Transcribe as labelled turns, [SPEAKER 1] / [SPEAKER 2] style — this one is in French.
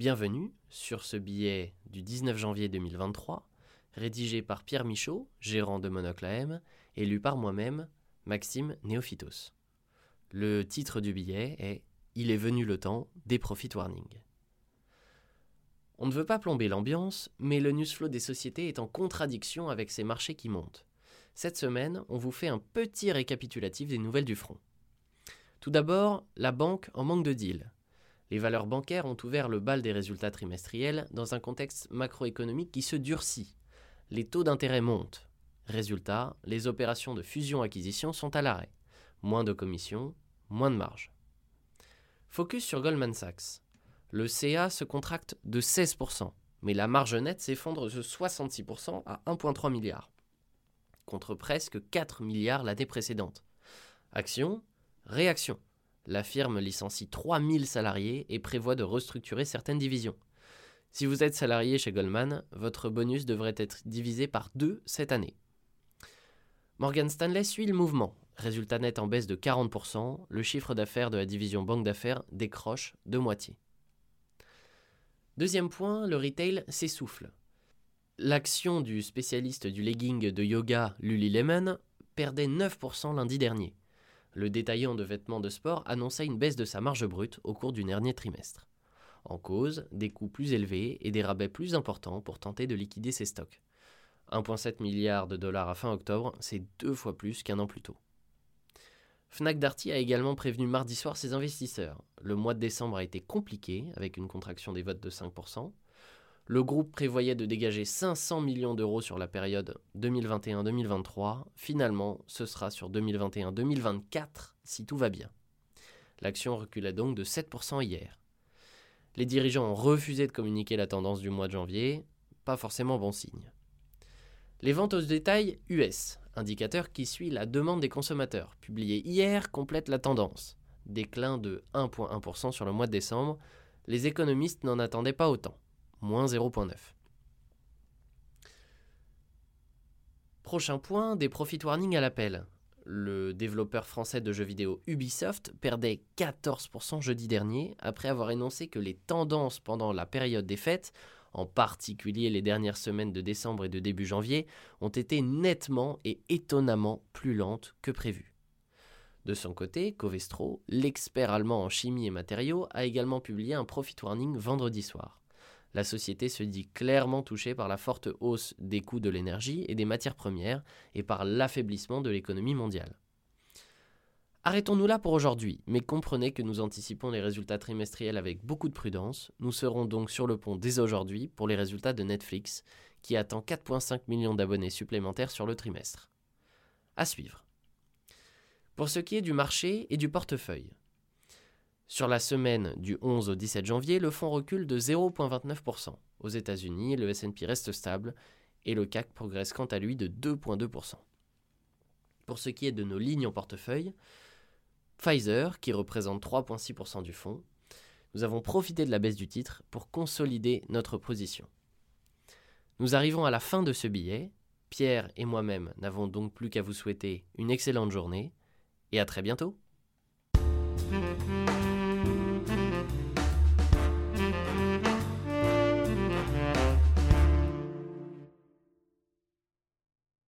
[SPEAKER 1] Bienvenue sur ce billet du 19 janvier 2023, rédigé par Pierre Michaud, gérant de Monocle AM, et lu par moi-même, Maxime Néophytos. Le titre du billet est Il est venu le temps des profit warnings. On ne veut pas plomber l'ambiance, mais le newsflow des sociétés est en contradiction avec ces marchés qui montent. Cette semaine, on vous fait un petit récapitulatif des nouvelles du front. Tout d'abord, la banque en manque de deal. Les valeurs bancaires ont ouvert le bal des résultats trimestriels dans un contexte macroéconomique qui se durcit. Les taux d'intérêt montent. Résultat, les opérations de fusion-acquisition sont à l'arrêt. Moins de commissions, moins de marge. Focus sur Goldman Sachs. Le CA se contracte de 16%, mais la marge nette s'effondre de 66% à 1,3 milliard, contre presque 4 milliards l'année précédente. Action, réaction. La firme licencie 3000 salariés et prévoit de restructurer certaines divisions. Si vous êtes salarié chez Goldman, votre bonus devrait être divisé par deux cette année. Morgan Stanley suit le mouvement. Résultat net en baisse de 40%, le chiffre d'affaires de la division banque d'affaires décroche de moitié. Deuxième point, le retail s'essouffle. L'action du spécialiste du legging de yoga Lululemon perdait 9% lundi dernier. Le détaillant de vêtements de sport annonçait une baisse de sa marge brute au cours du dernier trimestre. En cause, des coûts plus élevés et des rabais plus importants pour tenter de liquider ses stocks. 1,7 milliard de dollars à fin octobre, c'est deux fois plus qu'un an plus tôt. Fnac Darty a également prévenu mardi soir ses investisseurs. Le mois de décembre a été compliqué, avec une contraction des votes de 5%. Le groupe prévoyait de dégager 500 millions d'euros sur la période 2021-2023. Finalement, ce sera sur 2021-2024 si tout va bien. L'action reculait donc de 7% hier. Les dirigeants ont refusé de communiquer la tendance du mois de janvier, pas forcément bon signe. Les ventes au détail US, indicateur qui suit la demande des consommateurs, publié hier, complète la tendance. Déclin de 1,1% sur le mois de décembre, les économistes n'en attendaient pas autant, moins 0,9. Prochain point, des profit warnings à l'appel. Le développeur français de jeux vidéo Ubisoft perdait 14% jeudi dernier après avoir énoncé que les tendances pendant la période des fêtes en particulier les dernières semaines de décembre et de début janvier, ont été nettement et étonnamment plus lentes que prévu. De son côté, Covestro, l'expert allemand en chimie et matériaux, a également publié un profit warning vendredi soir. La société se dit clairement touchée par la forte hausse des coûts de l'énergie et des matières premières et par l'affaiblissement de l'économie mondiale. Arrêtons-nous là pour aujourd'hui, mais comprenez que nous anticipons les résultats trimestriels avec beaucoup de prudence. Nous serons donc sur le pont dès aujourd'hui pour les résultats de Netflix, qui attend 4,5 millions d'abonnés supplémentaires sur le trimestre. À suivre. Pour ce qui est du marché et du portefeuille. Sur la semaine du 11 au 17 janvier, le fonds recule de 0,29%. Aux États-Unis, le SP reste stable et le CAC progresse quant à lui de 2,2%. Pour ce qui est de nos lignes en portefeuille, Pfizer, qui représente 3,6% du fonds, nous avons profité de la baisse du titre pour consolider notre position. Nous arrivons à la fin de ce billet. Pierre et moi-même n'avons donc plus qu'à vous souhaiter une excellente journée et à très bientôt.